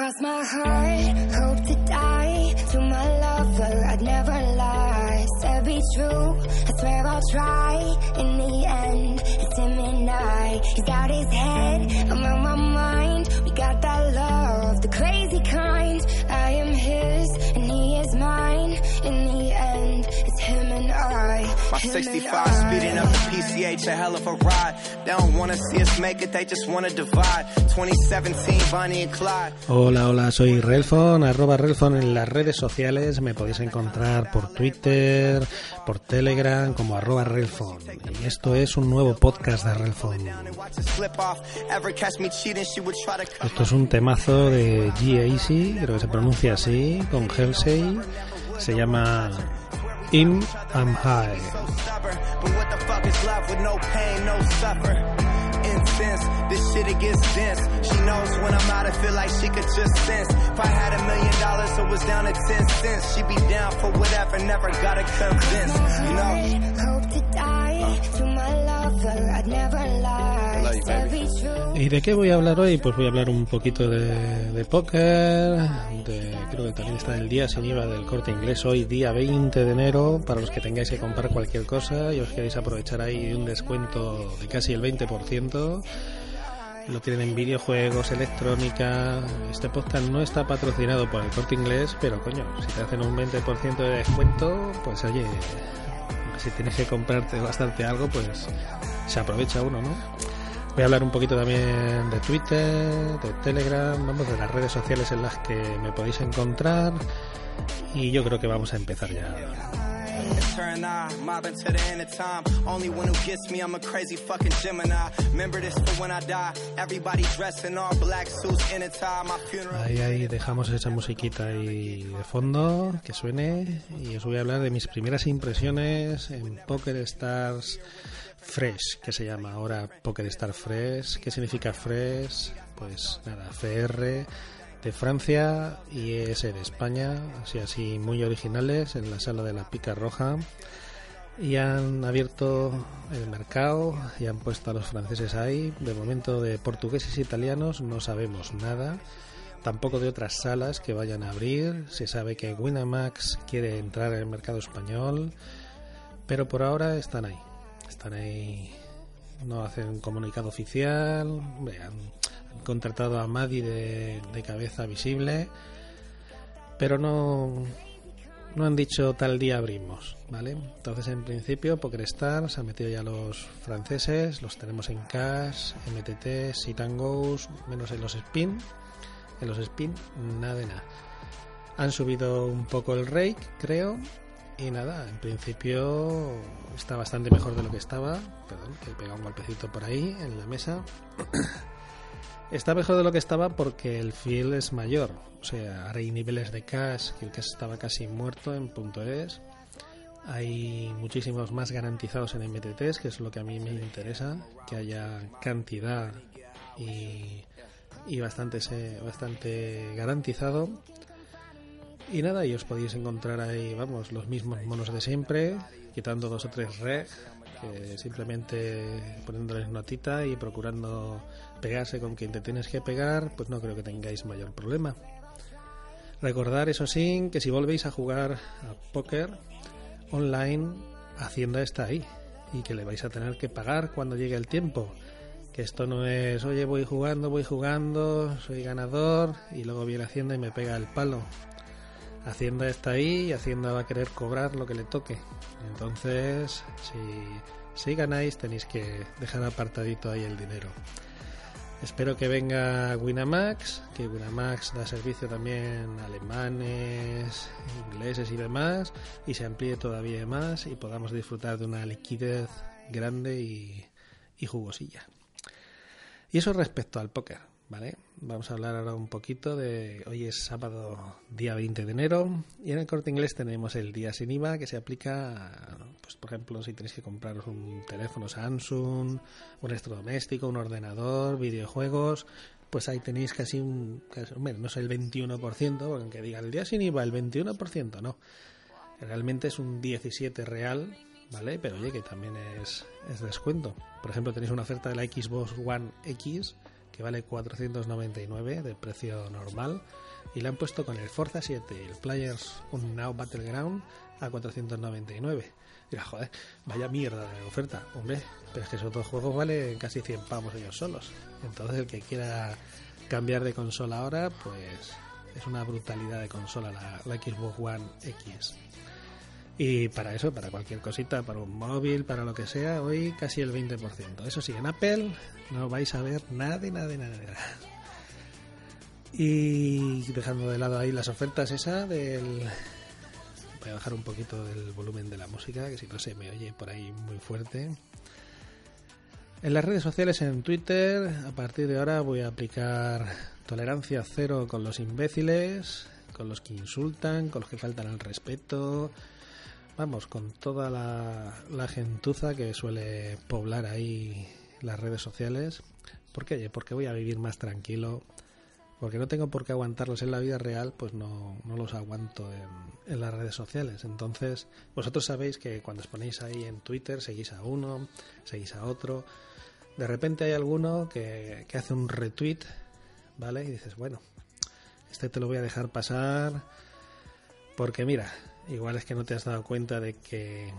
Cross my heart, hope to die. To my lover, I'd never lie. Said be true, I swear I'll try. In the end, it's him and I. He's got his head, I'm on my mind. We got that love, the crazy 65 speeding up the PCH, a hell of a ride. They don't wanna see us make it, they just wanna divide. 2017, Bonnie and Clyde. Hola, hola, soy Relfon, arroba Relfon en las redes sociales. Me podéis encontrar por Twitter, por Telegram, como arroba Relfon. Y esto es un nuevo podcast de Relfon. Esto es un temazo de G-Eazy, creo que se pronuncia así, con Halsey. Se llama In I'm High. stubborn. But what the fuck is love with no pain, no suffer? Intense, this shit it gets dense. She knows when I'm out, I feel like she could just sense. If I had a million dollars, it was down to 10 cents. She'd be down for whatever, never gotta convince. You know? Hope to die. To my lover, I'd never lie. ¿Y de qué voy a hablar hoy? Pues voy a hablar un poquito de, de póker, de, creo que también está el día sin IVA del corte inglés hoy, día 20 de enero, para los que tengáis que comprar cualquier cosa y os queréis aprovechar ahí un descuento de casi el 20%. Lo tienen en videojuegos, electrónica. Este podcast no está patrocinado por el corte inglés, pero coño, si te hacen un 20% de descuento, pues oye, si tienes que comprarte bastante algo, pues se aprovecha uno, ¿no? Voy a hablar un poquito también de Twitter, de Telegram, vamos, de las redes sociales en las que me podéis encontrar. Y yo creo que vamos a empezar ya. Turn eye, mobbing to the end of time. Only one who gets me, I'm a crazy fucking Gemini. Remember this for when I die. Everybody all black suits in a tie. My funeral. Ahí, ahí dejamos esa musiquita ahí de fondo, que suene, y os voy a hablar de mis primeras impresiones en Poker Stars Fresh, que se llama ahora Poker Star Fresh. ¿Qué significa Fresh? Pues nada, FR de Francia y ES de España, así así muy originales en la sala de la Pica Roja. Y han abierto el mercado y han puesto a los franceses ahí. De momento de portugueses e italianos no sabemos nada. Tampoco de otras salas que vayan a abrir. Se sabe que Winamax quiere entrar en el mercado español. Pero por ahora están ahí. Están ahí. No hacen comunicado oficial. Han, han contratado a Madi de, cabeza visible. Pero no, no han dicho tal día abrimos, ¿vale? Entonces, en principio, PokerStars ha metido ya los franceses, los tenemos en cash, MTT, Sit and menos en los spin. En los spin, nada de nada. Han subido un poco el rake, creo. Y nada, en principio está bastante mejor de lo que estaba. Perdón, que he pegado un golpecito por ahí en la mesa. Está mejor de lo que estaba porque el field es mayor. O sea, ahora hay niveles de cash que el cash estaba casi muerto en punto .es. Hay muchísimos más garantizados en MTTs, que es lo que a mí me interesa, que haya cantidad y, y bastante, bastante garantizado. Y nada, y os podéis encontrar ahí, vamos, los mismos monos de siempre, quitando dos o tres reg, que simplemente poniéndoles notita y procurando pegarse con quien te tienes que pegar, pues no creo que tengáis mayor problema. Recordar, eso sí, que si volvéis a jugar a póker online, Hacienda está ahí y que le vais a tener que pagar cuando llegue el tiempo. Que esto no es, oye, voy jugando, voy jugando, soy ganador y luego viene Hacienda y me pega el palo. Hacienda está ahí y Hacienda va a querer cobrar lo que le toque. Entonces, si, ganáis, tenéis que dejar apartadito ahí el dinero. Espero que venga Winamax, que Winamax da servicio también a alemanes, ingleses y demás, y se amplíe todavía más y podamos disfrutar de una liquidez grande y, y jugosilla. Y eso respecto al póker, ¿vale? Vamos a hablar ahora un poquito de. Hoy es sábado, día 20 de enero, y en el corte inglés tenemos el día sin IVA que se aplica, pues por ejemplo, si tenéis que compraros un teléfono Samsung, un electrodoméstico, un ordenador, videojuegos, pues ahí tenéis casi un. Casi, hombre, no sé el 21%, aunque diga el día sin IVA, el 21%, no. Realmente es un 17 real, ¿vale? Pero oye, que también es, es descuento. Por ejemplo, tenéis una oferta de la Xbox One X vale 499 de precio normal, y la han puesto con el Forza 7 y el Players Now Battleground a 499. Y joder, vaya mierda de oferta, hombre, pero es que esos dos juegos valen casi 100 pavos ellos solos. Entonces el que quiera cambiar de consola ahora, pues es una brutalidad de consola la, la Xbox One X. Y para eso, para cualquier cosita, para un móvil, para lo que sea, hoy casi el 20%. Eso sí, en Apple no vais a ver nada, nada, nada, nada. Y dejando de lado ahí las ofertas esa del... Voy a bajar un poquito del volumen de la música, que si no se me oye por ahí muy fuerte. En las redes sociales, en Twitter, a partir de ahora voy a aplicar tolerancia cero con los imbéciles, con los que insultan, con los que faltan al respeto, vamos, con toda la, gentuza que suele poblar ahí las redes sociales. ¿Por qué? Porque voy a vivir más tranquilo. Porque no tengo por qué aguantarlos en la vida real, pues no, no los aguanto en, en, las redes sociales. Entonces, vosotros sabéis que cuando os ponéis ahí en Twitter, seguís a uno, seguís a otro. De repente hay alguno que, que hace un retweet, ¿vale? Y dices, bueno, este te lo voy a dejar pasar porque mira, igual es que no te has dado cuenta de que,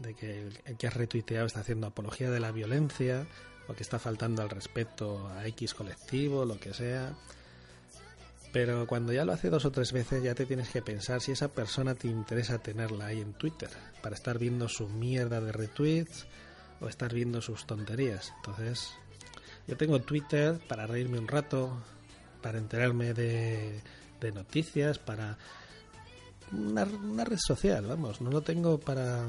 de que el que has retuiteado está haciendo apología de la violencia o que está faltando al respeto a X colectivo, lo que sea. Pero cuando ya lo hace dos o tres veces ya te tienes que pensar si esa persona te interesa tenerla ahí en Twitter para estar viendo su mierda de retweets o estar viendo sus tonterías. Entonces, yo tengo Twitter para reírme un rato, para enterarme de, de noticias, para una, red social, vamos, no lo tengo para,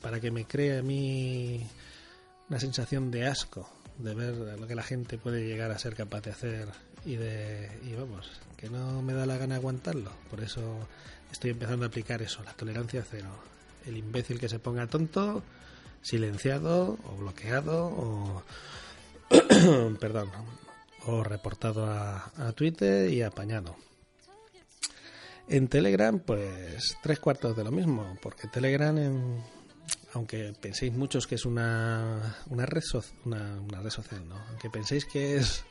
para que me cree a mí una sensación de asco de ver lo que la gente puede llegar a ser capaz de hacer y de y vamos, que no me da la gana aguantarlo, por eso estoy empezando a aplicar eso, la tolerancia cero. El imbécil que se ponga tonto, silenciado o bloqueado o perdón, o reportado a, a Twitter y apañado. En Telegram, pues tres cuartos de lo mismo, porque Telegram, aunque penséis muchos que es una, una, red, una, red social, ¿no? aunque penséis que es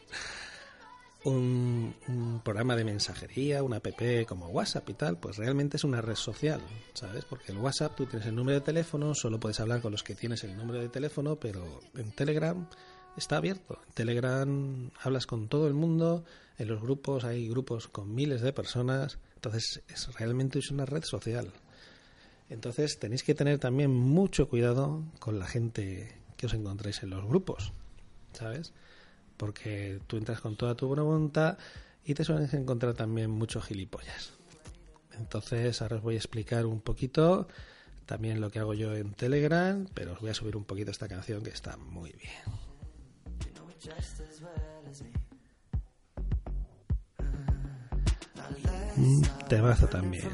un, programa de mensajería, una app como WhatsApp y tal, pues realmente es una red social, ¿sabes? Porque en WhatsApp tú tienes el número de teléfono, solo puedes hablar con los que tienes el número de teléfono, pero en Telegram está abierto. En Telegram hablas con todo el mundo, en los grupos hay grupos con miles de personas, entonces es, realmente es una red social. Entonces tenéis que tener también mucho cuidado con la gente que os encontréis en los grupos, ¿sabes? Porque tú entras con toda tu buena voluntad y te suelen encontrar también muchos gilipollas. Entonces ahora os voy a explicar un poquito también lo que hago yo en Telegram, pero os voy a subir un poquito esta canción que está muy bien. Un temazo también.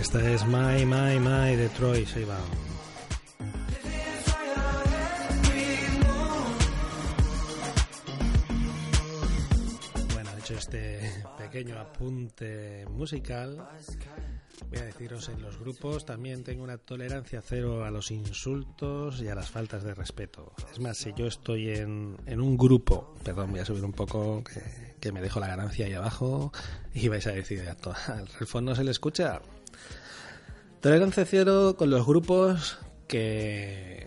Esta es My, My, My de Troy Sivan. Este pequeño apunte musical, voy a deciros en los grupos también tengo una tolerancia cero a los insultos y a las faltas de respeto. Es más, si yo estoy en, en un grupo, perdón, voy a subir un poco que, me dejo la ganancia ahí abajo y vais a decir, al fondo se le escucha, Tolerancia cero con los grupos que,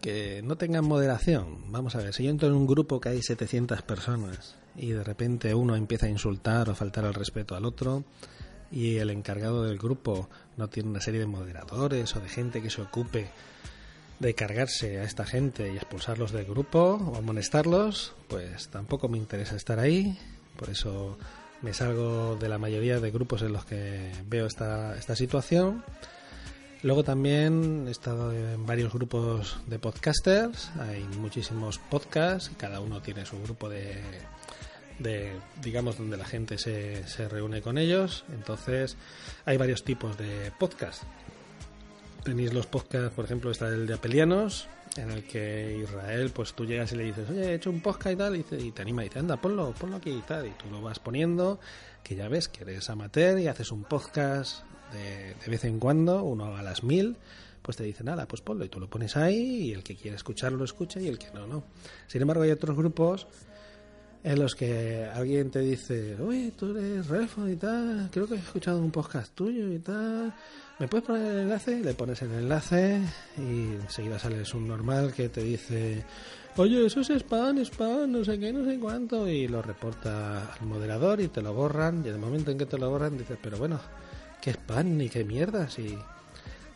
que no tengan moderación. Vamos a ver, si yo entro en un grupo que hay 700 personas y de repente uno empieza a insultar o faltar al respeto al otro y el encargado del grupo no tiene una serie de moderadores o de gente que se ocupe de cargarse a esta gente y expulsarlos del grupo o amonestarlos, pues tampoco me interesa estar ahí. Por eso me salgo de la mayoría de grupos en los que veo esta, esta situación. Luego también he estado en varios grupos de podcasters, hay muchísimos podcasts, cada uno tiene su grupo de, de, digamos, donde la gente se, se reúne con ellos. Entonces, hay varios tipos de podcast. Tenéis los podcasts, por ejemplo, está el de Apelianos, en el que Israel, pues tú llegas y le dices, oye, he hecho un podcast y tal, y, te, anima y dice, anda, ponlo, ponlo aquí y tal, y tú lo vas poniendo, que ya ves que eres amateur y haces un podcast de, vez en cuando, uno a las mil, pues te dice, nada, pues ponlo y tú lo pones ahí y el que quiera escucharlo lo escucha y el que no, no. Sin embargo, hay otros grupos en los que alguien te dice, oye, tú eres Relfon y tal, creo que he escuchado un podcast tuyo y tal, ¿me puedes poner el enlace? Le pones el enlace y enseguida sales un normal que te dice, oye, eso es spam, spam, no sé qué, no sé cuánto, y lo reporta al moderador y te lo borran, y en el momento en que te lo borran dices, pero bueno, qué spam ni qué mierda, si,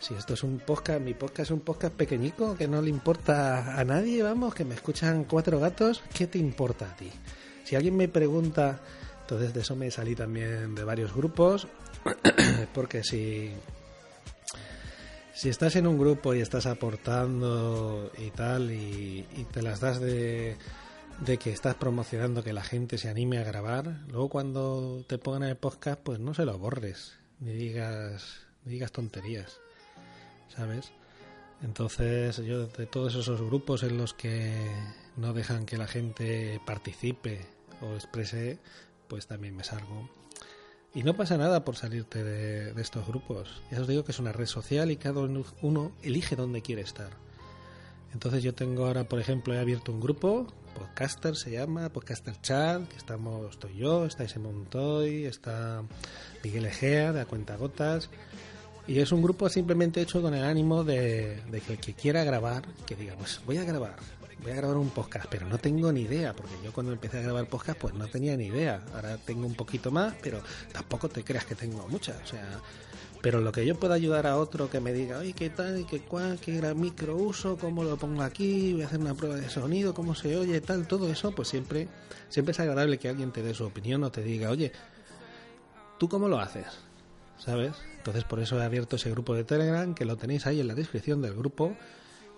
si esto es un podcast, mi podcast es un podcast pequeñico que no le importa a nadie, vamos, que me escuchan cuatro gatos, ¿qué te importa a ti? Si alguien me pregunta, entonces de eso me salí también de varios grupos, porque si si estás en un grupo y estás aportando y tal y, te las das de, de que estás promocionando que la gente se anime a grabar, luego cuando te pongan el podcast pues no se lo borres ni digas ni digas tonterías, ¿sabes? Entonces yo de todos esos grupos en los que no dejan que la gente participe o exprese, pues también me salgo. Y no pasa nada por salirte de, de, estos grupos. Ya os digo que es una red social y cada uno elige dónde quiere estar. Entonces yo tengo ahora, por ejemplo, he abierto un grupo, Podcaster se llama, Podcaster Chat, que estamos, estoy yo, está ese Montoy, está Miguel Egea de A Cuenta Gotas. Y es un grupo simplemente hecho con el ánimo de, que el que quiera grabar, que diga, pues voy a grabar, voy a grabar un podcast, pero no tengo ni idea, porque yo cuando empecé a grabar podcast pues no tenía ni idea. Ahora tengo un poquito más, pero tampoco te creas que tengo muchas. O sea, pero lo que yo pueda ayudar a otro que me diga, oye, ¿qué tal? ¿Qué cuál? ¿Qué gran micro uso? ¿Cómo lo pongo aquí? Voy a hacer una prueba de sonido, ¿cómo se oye? Tal, todo eso, pues siempre, siempre es agradable que alguien te dé su opinión o te diga, oye, ¿tú cómo lo haces? ¿Sabes? Entonces por eso he abierto ese grupo de Telegram, que lo tenéis ahí en la descripción del grupo.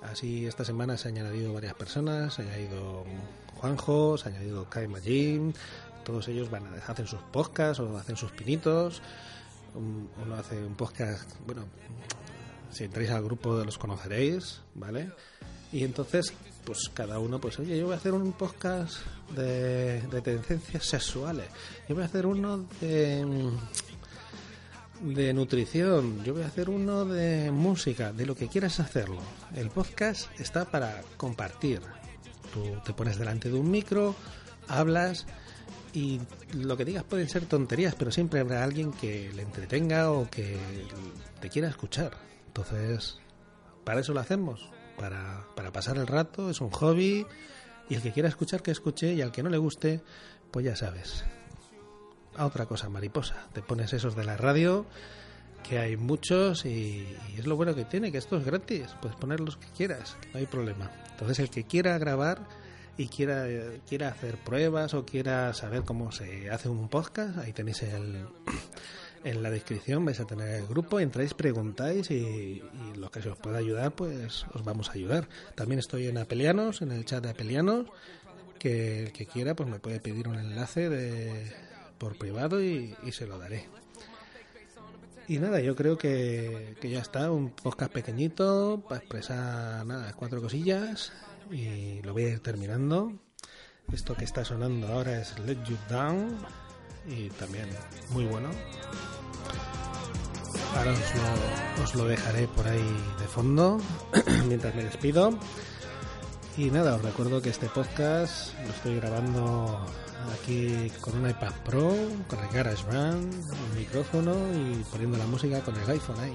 Así esta semana se han añadido varias personas, se ha añadido Juanjo, se ha añadido Kai Majin, todos ellos van a hacen sus podcasts o hacen sus pinitos. Uno hace un podcast, bueno, si entráis al grupo los conoceréis, ¿vale? Y entonces, pues cada uno, pues oye, yo voy a hacer un podcast de, de tendencias sexuales, yo voy a hacer uno de de nutrición, yo voy a hacer uno de música, de lo que quieras hacerlo. El podcast está para compartir. Tú te pones delante de un micro, hablas y lo que digas pueden ser tonterías, pero siempre habrá alguien que le entretenga o que te quiera escuchar. Entonces, para eso lo hacemos, para, para pasar el rato, es un hobby y el que quiera escuchar que escuche y al que no le guste, pues ya sabes, a otra cosa mariposa. Te pones esos de la radio, que hay muchos y, es lo bueno que tiene, que esto es gratis. Puedes poner los que quieras, no hay problema. Entonces el que quiera grabar y quiera, quiera hacer pruebas o quiera saber cómo se hace un podcast, ahí tenéis el... En la descripción vais a tener el grupo, entráis, preguntáis y, y lo que se os pueda ayudar, pues os vamos a ayudar. También estoy en Apelianos, en el chat de Apelianos, que el que quiera pues me puede pedir un enlace de, por privado y, se lo daré. Y nada, yo creo que, que, ya está, un podcast pequeñito para expresar nada, cuatro cosillas y lo voy a ir terminando. Esto que está sonando ahora es Let You Down y también muy bueno. Ahora os lo dejaré por ahí de fondo mientras me despido. Y nada, os recuerdo que este podcast lo estoy grabando aquí con un iPad Pro, con el GarageBand, un micrófono y poniendo la música con el iPhone ahí.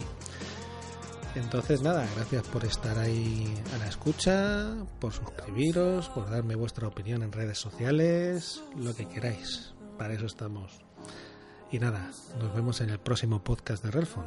Entonces nada, gracias por estar ahí a la escucha, por suscribiros, por darme vuestra opinión en redes sociales, lo que queráis. Para eso estamos. Y nada, nos vemos en el próximo podcast de Relfon.